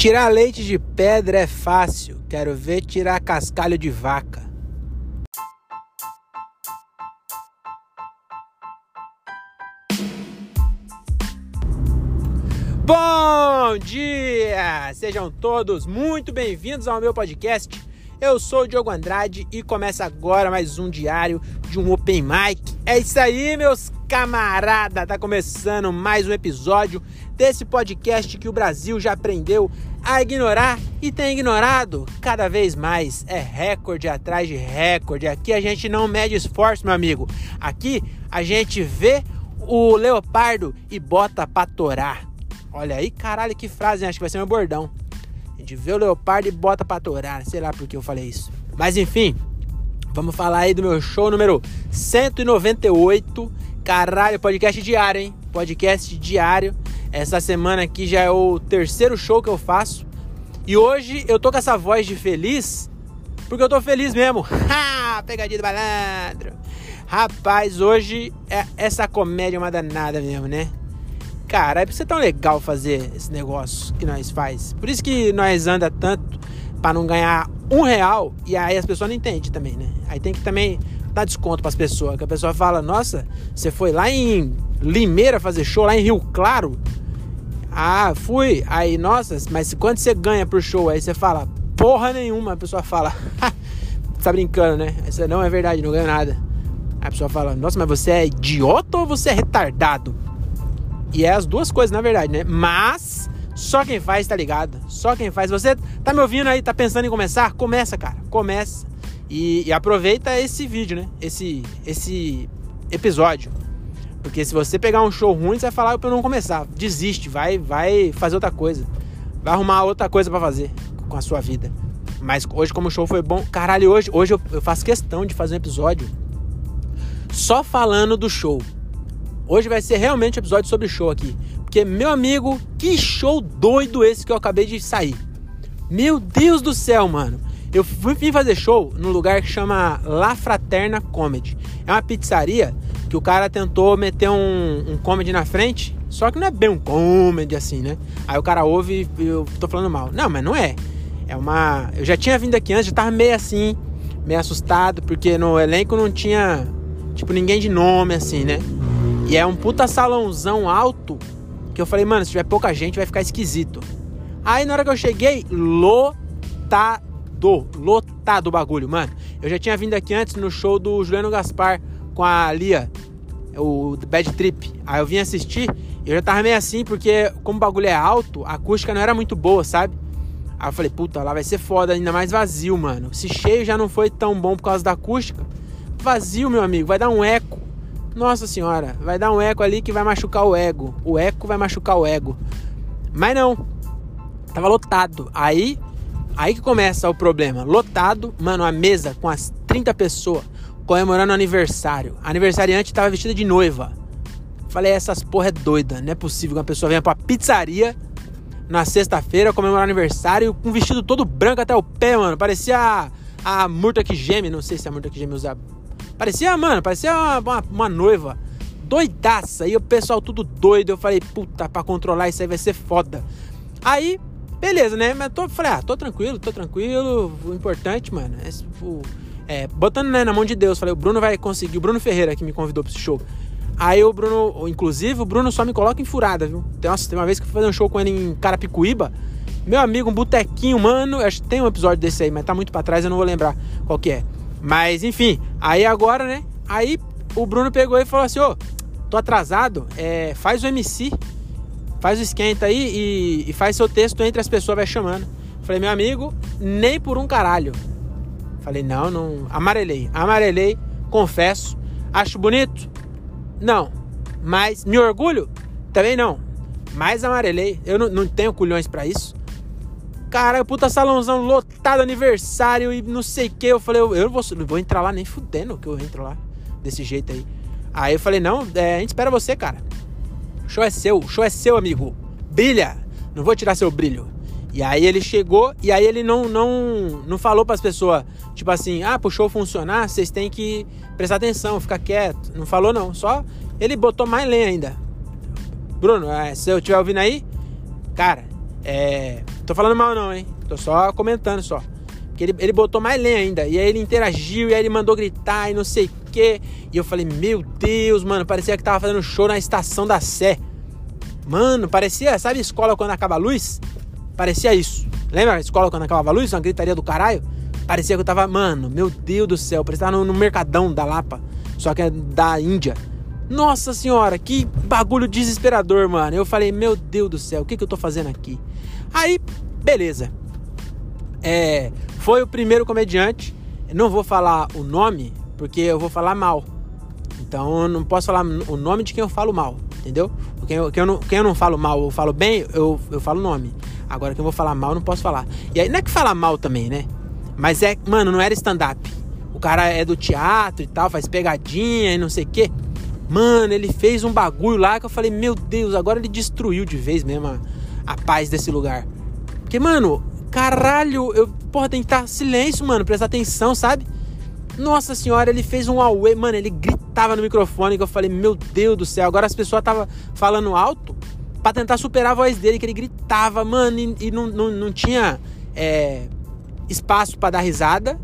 Tirar leite de pedra é fácil, quero ver tirar cascalho de vaca. Bom dia! Sejam todos muito bem-vindos ao meu podcast. Eu sou o Diogo Andrade e começa agora mais um diário de um Open Mic. É isso aí, meus camarada! Tá começando mais um episódio desse podcast que o Brasil já aprendeu a ignorar e tem ignorado cada vez mais. É recorde atrás de recorde. Aqui a gente não mede esforço, meu amigo. Aqui a gente vê o leopardo e bota pra torar. Olha aí, caralho, que frase, hein? acho que vai ser meu bordão. A gente vê o leopardo e bota pra torar. Sei lá por que eu falei isso. Mas enfim, vamos falar aí do meu show número 198. Caralho, podcast diário, hein? Podcast diário. Essa semana aqui já é o terceiro show que eu faço. E hoje eu tô com essa voz de feliz, porque eu tô feliz mesmo. Ha! Pegadinha do balandro. Rapaz, hoje é essa comédia é uma danada mesmo, né? Cara, é por ser tão legal fazer esse negócio que nós faz. Por isso que nós anda tanto para não ganhar um real. E aí as pessoas não entendem também, né? Aí tem que também dar desconto para as pessoas. Que a pessoa fala, nossa, você foi lá em Limeira fazer show, lá em Rio Claro. Ah, fui. Aí, nossa, mas quanto você ganha por show? Aí você fala, porra nenhuma. A pessoa fala, tá brincando, né? Isso não é verdade, não ganho nada. Aí a pessoa fala, nossa, mas você é idiota ou você é retardado? E é as duas coisas, na verdade, né? Mas só quem faz tá ligado. Só quem faz. Você tá me ouvindo aí, tá pensando em começar? Começa, cara. Começa. E, e aproveita esse vídeo, né? Esse, esse episódio. Porque se você pegar um show ruim, você vai falar pra eu não começar. Desiste, vai, vai fazer outra coisa. Vai arrumar outra coisa para fazer com a sua vida. Mas hoje, como o show foi bom, caralho, hoje, hoje eu, eu faço questão de fazer um episódio só falando do show. Hoje vai ser realmente um episódio sobre show aqui. Porque, meu amigo, que show doido esse que eu acabei de sair. Meu Deus do céu, mano. Eu vim fazer show num lugar que chama La Fraterna Comedy. É uma pizzaria que o cara tentou meter um, um comedy na frente, só que não é bem um comedy assim, né? Aí o cara ouve e eu tô falando mal. Não, mas não é. É uma. Eu já tinha vindo aqui antes, já tava meio assim, meio assustado, porque no elenco não tinha, tipo, ninguém de nome assim, né? E é um puta salãozão alto que eu falei, mano, se tiver pouca gente vai ficar esquisito. Aí na hora que eu cheguei, lotado, lotado o bagulho, mano. Eu já tinha vindo aqui antes no show do Juliano Gaspar com a Lia, o Bad Trip. Aí eu vim assistir eu já tava meio assim, porque como o bagulho é alto, a acústica não era muito boa, sabe? Aí eu falei, puta, lá vai ser foda, ainda mais vazio, mano. Se cheio já não foi tão bom por causa da acústica. Vazio, meu amigo, vai dar um eco. Nossa senhora, vai dar um eco ali que vai machucar o ego. O eco vai machucar o ego. Mas não. Tava lotado. Aí, aí que começa o problema. Lotado, mano, a mesa com as 30 pessoas comemorando aniversário. A aniversariante tava vestida de noiva. Falei, essas porra é doida. Não é possível que uma pessoa venha pra pizzaria na sexta-feira comemorar aniversário com um vestido todo branco até o pé, mano. Parecia a, a Murta que geme. Não sei se a Murta que geme usa Parecia, mano, parecia uma, uma, uma noiva. Doidaça. E o pessoal tudo doido. Eu falei, puta, pra controlar isso aí vai ser foda. Aí, beleza, né? Mas tô, falei, ah, tô tranquilo, tô tranquilo. O importante, mano, é, o, é botando né, na mão de Deus. Falei, o Bruno vai conseguir. O Bruno Ferreira que me convidou pra esse show. Aí o Bruno, inclusive, o Bruno só me coloca em furada, viu? Nossa, tem uma vez que eu fui fazer um show com ele em Carapicuíba. Meu amigo, um botequinho, mano. Acho que tem um episódio desse aí, mas tá muito pra trás, eu não vou lembrar qual que é. Mas enfim, aí agora, né? Aí o Bruno pegou e falou assim: Ô, tô atrasado, é, faz o MC, faz o esquenta aí e, e, faz seu texto entre as pessoas, vai chamando. Falei, meu amigo, nem por um caralho. Falei, não, não. Amarelei, amarelei, confesso. Acho bonito? Não. Mas me orgulho? Também não. Mas amarelei. Eu não, não tenho culhões para isso. Cara, puta salãozão lotado, aniversário e não sei o que. Eu falei, eu, eu vou, não vou entrar lá nem fudendo que eu entro lá desse jeito aí. Aí eu falei, não, é, a gente espera você, cara. O show é seu, o show é seu, amigo. Brilha, não vou tirar seu brilho. E aí ele chegou e aí ele não não não falou para as pessoas, tipo assim, ah, pro show funcionar, vocês têm que prestar atenção, ficar quieto. Não falou não, só ele botou mais lenha ainda. Bruno, é, se eu estiver ouvindo aí, cara, É. Tô falando mal, não, hein? Tô só comentando só. Que ele, ele botou mais lenha ainda. E aí ele interagiu, e aí ele mandou gritar e não sei o quê. E eu falei, meu Deus, mano, parecia que tava fazendo show na estação da Sé. Mano, parecia, sabe escola quando acaba a luz? Parecia isso. Lembra a escola quando acabava a luz? Uma gritaria do caralho? Parecia que eu tava, mano, meu Deus do céu, parecia que tava no, no Mercadão da Lapa, só que é da Índia. Nossa senhora, que bagulho desesperador, mano. Eu falei, meu Deus do céu, o que, que eu tô fazendo aqui? Aí, beleza. É, foi o primeiro comediante. Não vou falar o nome, porque eu vou falar mal. Então eu não posso falar o nome de quem eu falo mal, entendeu? Quem eu, quem eu, não, quem eu não falo mal, eu falo bem, eu, eu falo o nome. Agora quem eu vou falar mal, eu não posso falar. E aí, não é que fala mal também, né? Mas é, mano, não era stand-up. O cara é do teatro e tal, faz pegadinha e não sei o quê. Mano, ele fez um bagulho lá que eu falei, meu Deus, agora ele destruiu de vez mesmo a, a paz desse lugar. Porque, mano, caralho, eu, porra, estar silêncio, mano, prestar atenção, sabe? Nossa senhora, ele fez um away, mano, ele gritava no microfone que eu falei, meu Deus do céu, agora as pessoas estavam falando alto para tentar superar a voz dele, que ele gritava, mano, e, e não, não, não tinha é, espaço para dar risada.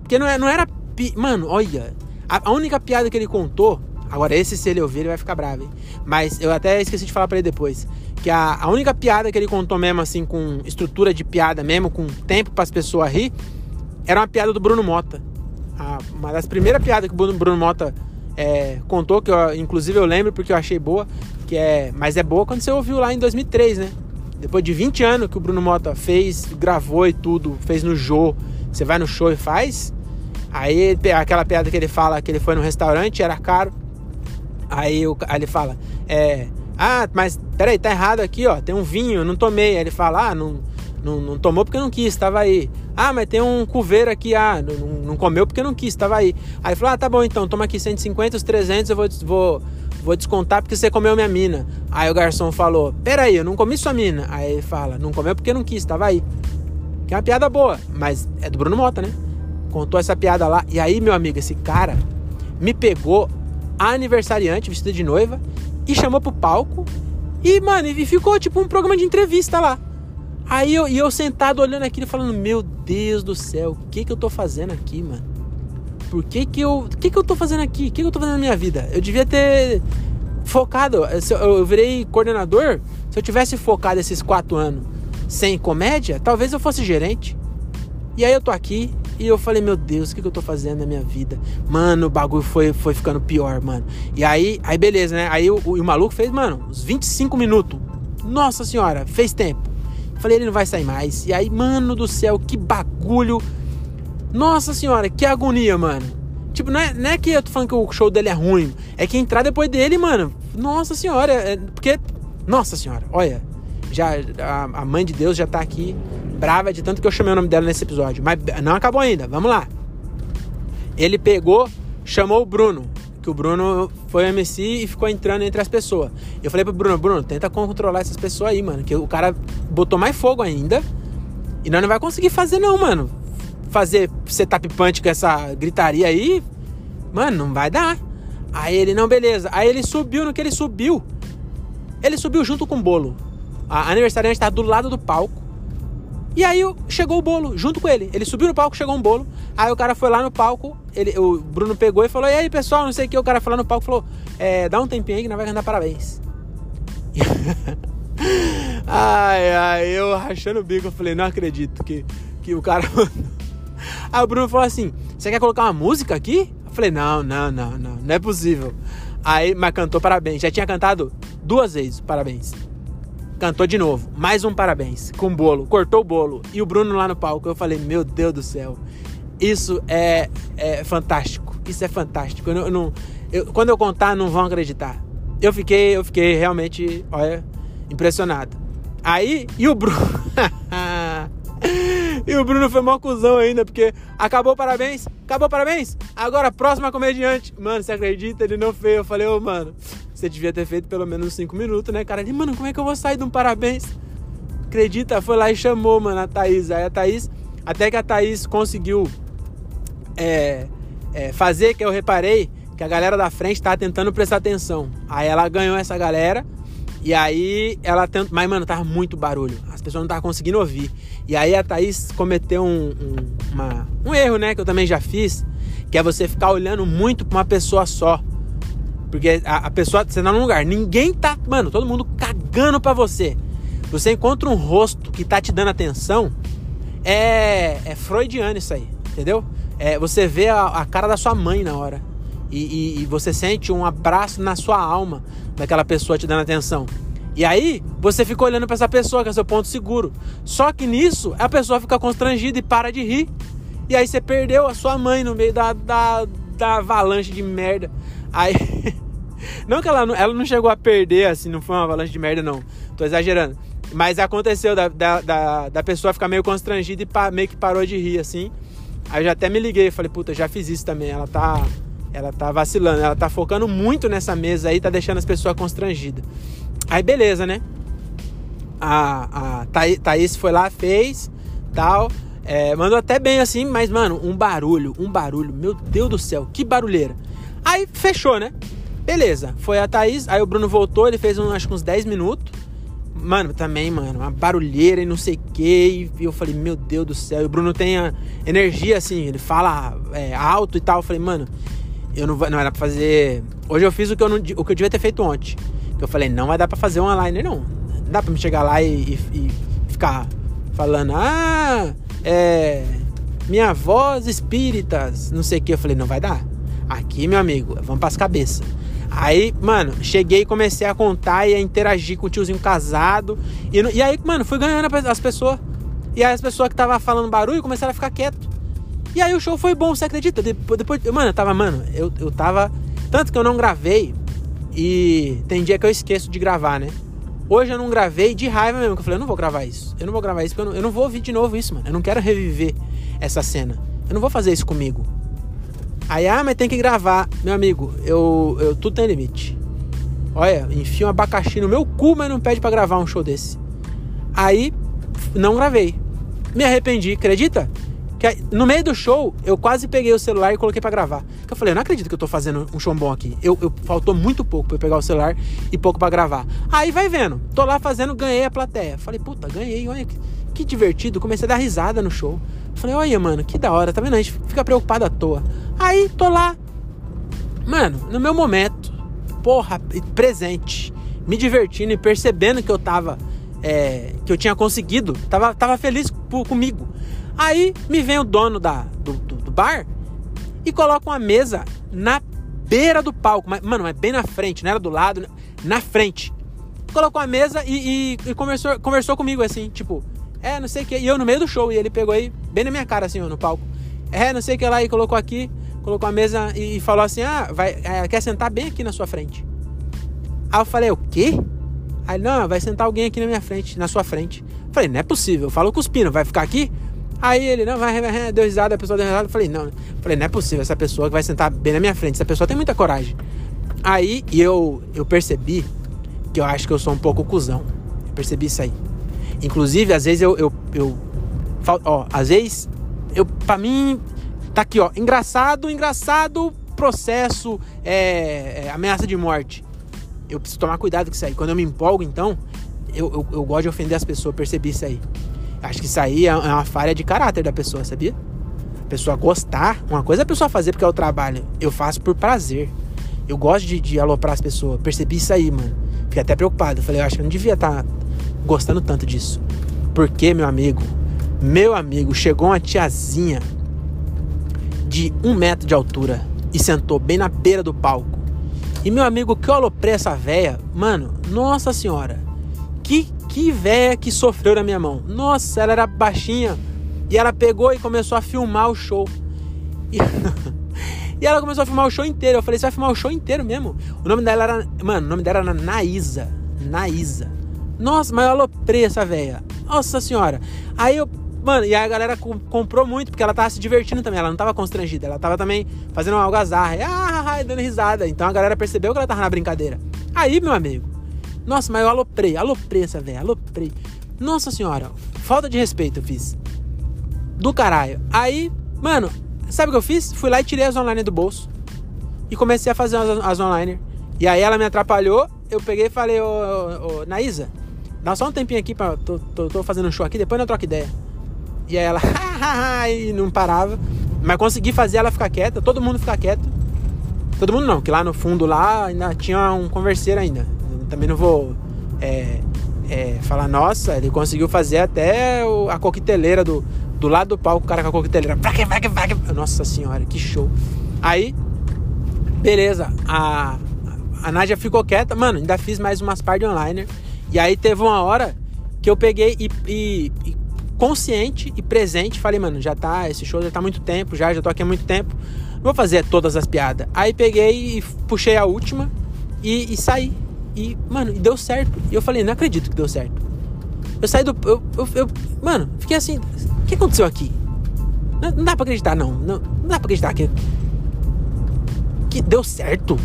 Porque não, é, não era. Pi... Mano, olha. A, a, única piada que ele contou. Agora, esse, se ele ouvir, ele vai ficar bravo, hein? Mas eu até esqueci de falar para ele depois. Que a, a única piada que ele contou mesmo, assim, com estrutura de piada mesmo, com tempo para as pessoas rir, era uma piada do Bruno Mota. A, uma das primeiras piadas que o Bruno, Bruno Mota é, contou, que eu, inclusive eu lembro porque eu achei boa, que é. Mas é boa quando você ouviu lá em 2003, né? Depois de 20 anos que o Bruno Mota fez, gravou e tudo, fez no show, você vai no show e faz. Aí aquela piada que ele fala que ele foi no restaurante, era caro. Aí, aí ele fala, é, ah, mas peraí, tá errado aqui, ó, tem um vinho, não tomei. Aí ele fala, ah, não, não, não tomou porque não quis, tava aí. Ah, mas tem um cuveiro aqui, ah, não, não comeu porque não quis, tava aí. Aí ele falou, ah, tá bom então, toma aqui 150, os 300 eu vou, vou, vou descontar porque você comeu minha mina. Aí o garçom falou, peraí, eu não comi sua mina. Aí ele fala, não comeu porque não quis, tava aí. Que é uma piada boa, mas é do Bruno Mota, né? Contou essa piada lá. E aí, meu amigo, esse cara me pegou a aniversariante vestida de noiva e chamou pro palco. E, mano, e ficou tipo um programa de entrevista lá. Aí eu, e eu sentado olhando aquilo falando, meu Deus do céu, o que que eu tô fazendo aqui, mano? Por que que eu. Que que eu tô fazendo aqui? O que que eu tô fazendo na minha vida? Eu devia ter focado. Eu virei coordenador. Se eu tivesse focado esses quatro anos sem comédia, talvez eu fosse gerente. E aí eu tô aqui e eu falei, meu Deus, o que, que eu tô fazendo na minha vida? Mano, o bagulho foi, foi ficando pior, mano. E aí, aí beleza, né? Aí o, o, o maluco fez, mano, uns 25 minutos. Nossa senhora, fez tempo. Falei, ele não vai sair mais. E aí, mano do céu, que bagulho nossa senhora, que agonia, mano. Tipo, não é, não é que eu tô falando que o show dele é ruim. É que entrar depois dele, mano. Nossa senhora. É, porque. Nossa senhora, olha. Já, a, a, mãe de Deus já tá aqui brava de tanto que eu chamei o nome dela nesse episódio. Mas não acabou ainda. Vamos lá. Ele pegou, chamou o Bruno. Que o Bruno foi MC e ficou entrando entre as pessoas. Eu falei pro Bruno, Bruno, tenta controlar essas pessoas aí, mano. Que o cara botou mais fogo ainda. E nós não vai conseguir fazer, não, mano fazer setup punch com essa gritaria aí, mano, não vai dar. Aí ele, não, beleza. Aí ele subiu, no que ele subiu, ele subiu junto com o bolo. A aniversariante estava do lado do palco. E aí chegou o bolo junto com ele. Ele subiu no palco, chegou um bolo. Aí o cara foi lá no palco, ele, o Bruno pegou e falou: E aí, pessoal, não sei o que. O cara foi lá no palco e falou: é, Dá um tempinho aí que nós vai cantar parabéns. ai, ai, eu rachando o bico, eu falei: Não acredito que, que o cara Aí o Bruno falou assim: Você quer colocar uma música aqui? Eu falei: Não, não, não, não, não é possível. Aí, mas cantou parabéns. Já tinha cantado duas vezes parabéns. Cantou de novo, mais um parabéns, com bolo, cortou o bolo. E o Bruno lá no palco, eu falei: Meu Deus do céu, isso é, é fantástico. Isso é fantástico. Eu eu não, eu, quando eu contar, não vão acreditar. Eu fiquei, eu fiquei realmente, olha, impressionado. Aí, e o Bruno. E o Bruno foi mó cuzão ainda, porque acabou parabéns, acabou parabéns. Agora, próxima comediante. Mano, você acredita? Ele não fez. Eu falei, ô, oh, mano, você devia ter feito pelo menos 5 minutos, né, cara? Ele, mano, como é que eu vou sair de um parabéns? Acredita? Foi lá e chamou, mano, a Thaís. Aí a Thaís, até que a Thaís conseguiu é, é, fazer, que eu reparei que a galera da frente tá tentando prestar atenção. Aí ela ganhou essa galera. E aí ela tentou. Mas, mano, tava muito barulho. as pessoas não estavam conseguindo ouvir. E aí a Thaís cometeu um, um, uma, um erro, né? Que eu também já fiz, que é você ficar olhando muito pra uma pessoa só. Porque a, a pessoa, você tá num lugar, ninguém tá. Mano, todo mundo cagando pra você. Você encontra um rosto que tá te dando atenção, é, é freudiano isso aí, entendeu? É, você vê a, a cara da sua mãe na hora. E, e, e, você sente um abraço na sua alma daquela pessoa te dando atenção. E aí, você fica olhando para essa pessoa, que é seu ponto seguro. Só que nisso, a pessoa fica constrangida e para de rir. E aí você perdeu a sua mãe no meio da, da, da avalanche de merda. Aí. Não que ela não, ela não chegou a perder, assim, não foi uma avalanche de merda, não. Tô exagerando. Mas aconteceu da, da, da, da pessoa ficar meio constrangida e pa, meio que parou de rir, assim. Aí eu já até me liguei falei, puta, já fiz isso também. Ela tá. Ela tá vacilando, ela tá focando muito nessa mesa aí, tá deixando as pessoas constrangidas. Aí beleza, né? A, a Thaís foi lá, fez, tal. É, mandou até bem assim, mas, mano, um barulho, um barulho. Meu Deus do céu, que barulheira. Aí fechou, né? Beleza, foi a Thaís, aí o Bruno voltou, ele fez um, acho que uns 10 minutos. Mano, também, mano, uma barulheira e não sei o que. E eu falei, meu Deus do céu. E o Bruno tem a energia assim, ele fala é, alto e tal. Eu falei, mano, eu não, não era pra fazer. Hoje eu fiz o que eu, não, o que eu devia ter feito ontem. Eu falei, não vai dar pra fazer um online, não. Não dá pra me chegar lá e, e, e ficar falando, ah, é. Minha voz espíritas, não sei o que. Eu falei, não vai dar. Aqui, meu amigo, vamos pras cabeças. Aí, mano, cheguei e comecei a contar e a interagir com o tiozinho casado. E, e aí, mano, fui ganhando as pessoas. E aí as pessoas que estavam falando barulho começaram a ficar quieto. E aí o show foi bom, você acredita? Depois, depois mano, eu tava, mano, eu, eu tava. Tanto que eu não gravei. E tem dia que eu esqueço de gravar, né? Hoje eu não gravei de raiva mesmo. Que eu falei, eu não vou gravar isso. Eu não vou gravar isso porque eu não, eu não vou ouvir de novo isso, mano. Eu não quero reviver essa cena. Eu não vou fazer isso comigo. Aí, ah, mas tem que gravar. Meu amigo, eu, eu tudo tem limite. Olha, enfia um abacaxi no meu cu, mas não pede para gravar um show desse. Aí, não gravei. Me arrependi, acredita? Que no meio do show, eu quase peguei o celular e coloquei para gravar. Eu falei, eu não acredito que eu tô fazendo um show bom aqui. Eu, eu faltou muito pouco para pegar o celular e pouco para gravar. Aí vai vendo, tô lá fazendo, ganhei a plateia. Falei, puta, ganhei, olha que, que divertido. Comecei a dar risada no show. Falei, olha, mano, que da hora, tá vendo? A gente fica preocupado à toa. Aí, tô lá. Mano, no meu momento, porra, presente, me divertindo e percebendo que eu tava. É, que eu tinha conseguido, tava, tava feliz por, comigo. Aí me vem o dono da, do, do, do, bar e coloca uma mesa na beira do palco. Mas, mano, mas bem na frente, não era do lado, na frente. Colocou a mesa e, e, e conversou, conversou comigo assim, tipo, é, não sei o que. E eu no meio do show, e ele pegou aí, bem na minha cara, assim, no palco. É, não sei o que lá, e colocou aqui, colocou a mesa e falou assim: ah, vai, é, quer sentar bem aqui na sua frente. Aí eu falei: o quê? Aí, não, vai sentar alguém aqui na minha frente, na sua frente. Eu falei: não é possível. Eu falo cuspindo, vai ficar aqui? Aí ele, não, vai, vai, deu risada, a pessoa deu risada. Eu falei: não, eu falei: não é possível, essa pessoa que vai sentar bem na minha frente, essa pessoa tem muita coragem. Aí eu, eu percebi que eu acho que eu sou um pouco cuzão. Eu percebi isso aí. Inclusive, às vezes eu, eu, eu ó, às vezes eu, pra mim, tá aqui, ó, engraçado, engraçado, processo, é, é, ameaça de morte. Eu preciso tomar cuidado com isso aí. Quando eu me empolgo, então, eu, eu, eu gosto de ofender as pessoas, percebi isso aí. Acho que isso aí é, é uma falha de caráter da pessoa, sabia? A pessoa gostar, uma coisa é a pessoa fazer porque é o trabalho. Eu faço por prazer. Eu gosto de, de aloprar as pessoas. Percebi isso aí, mano. Fiquei até preocupado. Falei, eu acho que eu não devia estar tá gostando tanto disso. Porque, meu amigo, meu amigo, chegou uma tiazinha de um metro de altura e sentou bem na beira do palco. E meu amigo, que eu aloprei essa véia, mano, nossa senhora, que, que véia que sofreu na minha mão. Nossa, ela era baixinha e ela pegou e começou a filmar o show. E, e ela começou a filmar o show inteiro. Eu falei, você vai filmar o show inteiro mesmo? O nome dela era, mano, o nome dela era Naísa. Naísa. Nossa, mas eu aloprei essa velha. Nossa senhora. Aí eu. Mano, e aí a galera comprou muito, porque ela tava se divertindo também. Ela não tava constrangida. Ela tava também fazendo uma algazarra. E, ah, dando risada. Então a galera percebeu que ela tava na brincadeira. Aí, meu amigo. Nossa, mas eu aloprei. Aloprei essa velha. Aloprei. Nossa senhora. Falta de respeito eu fiz. Do caralho. Aí, mano, sabe o que eu fiz? Fui lá e tirei as online do bolso. E comecei a fazer as, as online. E aí ela me atrapalhou. Eu peguei e falei, ô, ô, ô Naísa Dá só um tempinho aqui, pra, tô, tô, tô fazendo um show aqui, depois eu troco ideia. E aí ela, e não parava. Mas consegui fazer ela ficar quieta, todo mundo ficar quieto. Todo mundo não, que lá no fundo lá ainda tinha um converseiro ainda. Eu também não vou é, é, falar, nossa, ele conseguiu fazer até o, a coqueteleira do, do lado do palco, o cara com a coqueteleira. Nossa senhora, que show. Aí, beleza, a, a Nádia ficou quieta. Mano, ainda fiz mais umas par de online. E aí teve uma hora que eu peguei e, e, e, consciente e presente, falei, mano, já tá, esse show já tá há muito tempo, já, já tô aqui há muito tempo. Vou fazer todas as piadas. Aí peguei e puxei a última e, e saí. E, mano, deu certo. E eu falei, não acredito que deu certo. Eu saí do. Eu, eu, eu mano, fiquei assim. O que aconteceu aqui? Não, não, dá pra acreditar, não. não. Não dá pra acreditar que. Que deu certo.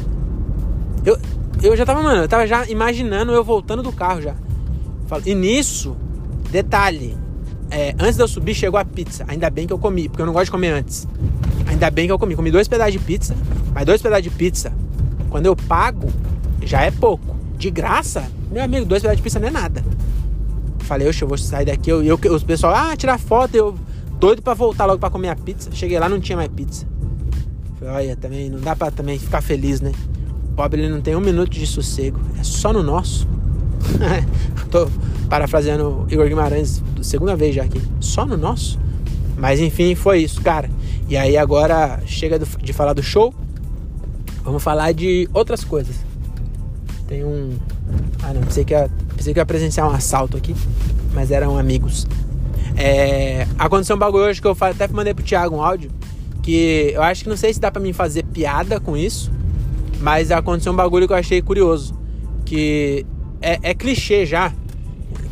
Eu, eu já tava, mano, eu tava já imaginando eu voltando do carro já. E nisso, detalhe. É, antes de eu subir, chegou a pizza. Ainda bem que eu comi, porque eu não gosto de comer antes. Ainda bem que eu comi. Comi dois pedaços de pizza. Mas dois pedaços de pizza, quando eu pago, já é pouco. De graça, meu amigo, dois pedaços de pizza não é nada. Falei, oxe, eu vou sair daqui. Eu, eu, os pessoal, ah, tirar foto. Eu doido pra voltar logo pra comer a pizza. Cheguei lá, não tinha mais pizza. Falei, olha, também não dá pra também ficar feliz, né? O pobre ele não tem um minuto de sossego. É só no nosso. Tô parafraseando Igor Guimarães segunda vez já aqui. Só no nosso. Mas enfim, foi isso, cara. E aí agora chega de falar do show. Vamos falar de outras coisas. Tem um. Ah não, pensei que ia, pensei que ia presenciar um assalto aqui. Mas eram amigos. É, aconteceu um bagulho hoje que eu até mandei pro Thiago um áudio. Que eu acho que não sei se dá pra mim fazer piada com isso. Mas aconteceu um bagulho que eu achei curioso. Que é, é clichê já.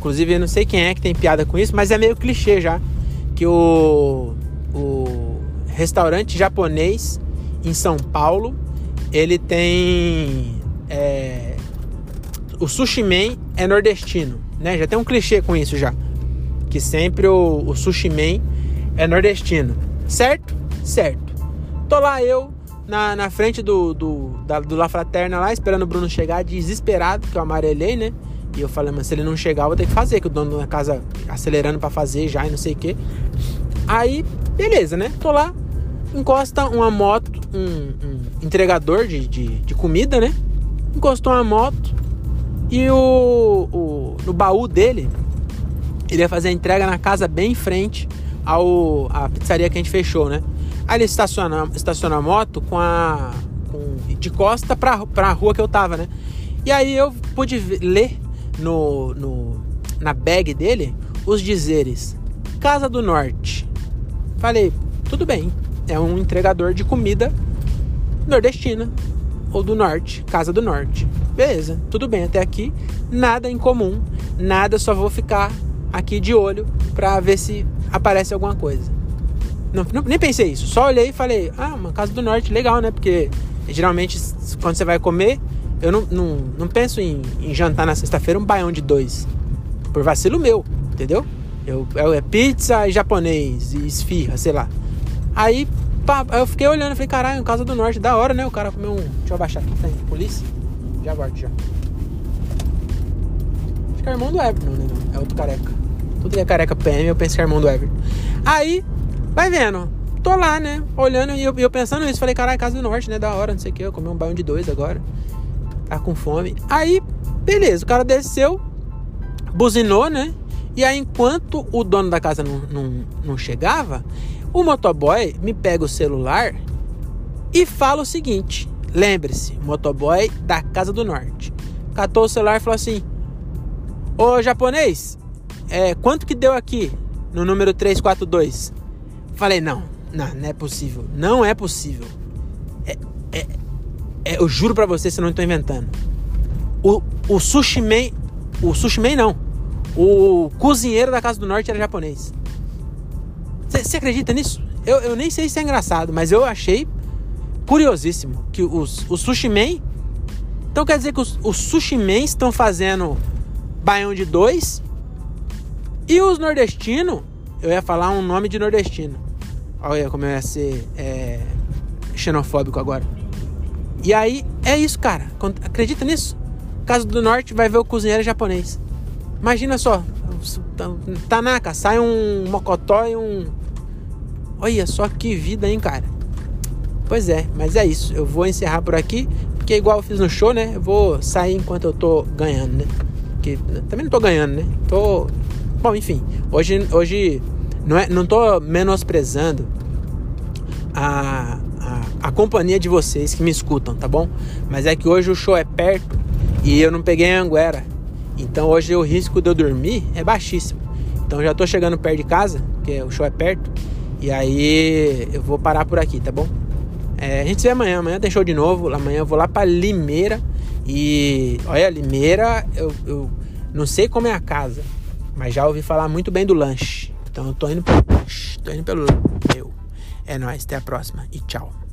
Inclusive eu não sei quem é que tem piada com isso, mas é meio clichê já. Que o, o restaurante japonês em São Paulo ele tem. É, o sushi man é nordestino, né? Já tem um clichê com isso já. Que sempre o, o sushi man é nordestino. Certo? Certo. Tô lá eu na, na frente do, do, da, do La Fraterna lá, esperando o Bruno chegar, desesperado, que eu amarelei, né? E eu falei, mas se ele não chegar, eu vou ter que fazer, que o dono da casa acelerando para fazer já e não sei o que. Aí, beleza, né? Tô lá, encosta uma moto, um, um entregador de, de, de, comida, né? Encostou uma moto e o, o, no baú dele, ele ia fazer a entrega na casa bem em frente ao a pizzaria que a gente fechou, né? Aí ele estaciona, estaciona a moto com a com, de costa pra, pra rua que eu tava, né? E aí eu pude ler no, no, na bag dele os dizeres Casa do Norte. Falei, tudo bem, é um entregador de comida nordestina ou do norte, Casa do Norte. Beleza, tudo bem até aqui, nada em comum, nada, só vou ficar aqui de olho pra ver se aparece alguma coisa. Não, não, nem pensei isso, só olhei e falei, ah, uma Casa do Norte, legal, né? Porque geralmente quando você vai comer, eu não, não, não penso em, em jantar na sexta-feira um baião de dois. Por vacilo meu, entendeu? Eu, é pizza e japonês e esfirra, sei lá. Aí pá, eu fiquei olhando, falei, caralho, Casa do Norte, da hora, né? O cara comeu um. Deixa eu abaixar aqui, tem polícia. Já volto já. Acho que é irmão do Everton, né? É outro careca. Tudo é careca PM, eu penso que é irmão do Everton. Aí, vai vendo. Tô lá, né? Olhando e eu, eu pensando nisso. Falei, caralho, Casa do Norte, né? Da hora, não sei o que. Eu comi um baião de dois agora. Tá com fome. Aí, beleza, o cara desceu, buzinou, né? E aí, enquanto o dono da casa não, não, não chegava, o motoboy me pega o celular e fala o seguinte: lembre-se, motoboy da Casa do Norte. Catou o celular e falou assim: Ô japonês, é, quanto que deu aqui no número 342? Falei: Não, não, não é possível. Não é possível. É, é, eu juro pra você, se não estou inventando. O, o sushi man, o sushi man não. O cozinheiro da Casa do Norte era japonês. Você acredita nisso? Eu, eu nem sei se é engraçado, mas eu achei curiosíssimo que os, sushi men. Então quer dizer que os, os sushi men estão fazendo baião de dois. E os nordestinos, eu ia falar um nome de nordestino. Olha como eu ia ser é, xenofóbico agora. E aí, é isso, cara. Acredita nisso? Casa do Norte vai ver o cozinheiro japonês. Imagina só, Tanaka, sai um mocotó e um. Olha só que vida, hein, cara. Pois é, mas é isso. Eu vou encerrar por aqui, porque igual eu fiz no show, né? Eu vou sair enquanto eu tô ganhando, né? Porque também não tô ganhando, né? Tô. Bom, enfim. Hoje, hoje não, é, não tô menosprezando a, a companhia de vocês que me escutam, tá bom? Mas é que hoje o show é perto e eu não peguei a Anguera. Então hoje o risco de eu dormir é baixíssimo. Então já tô chegando perto de casa, porque o show é perto. E aí eu vou parar por aqui, tá bom? É, a gente se vê amanhã. Amanhã tem show de novo. Amanhã eu vou lá pra Limeira. E olha, Limeira, eu, eu não sei como é a casa, mas já ouvi falar muito bem do lanche. Então eu tô indo pelo lanche. Tô indo pelo meu. É nóis, até a próxima e tchau.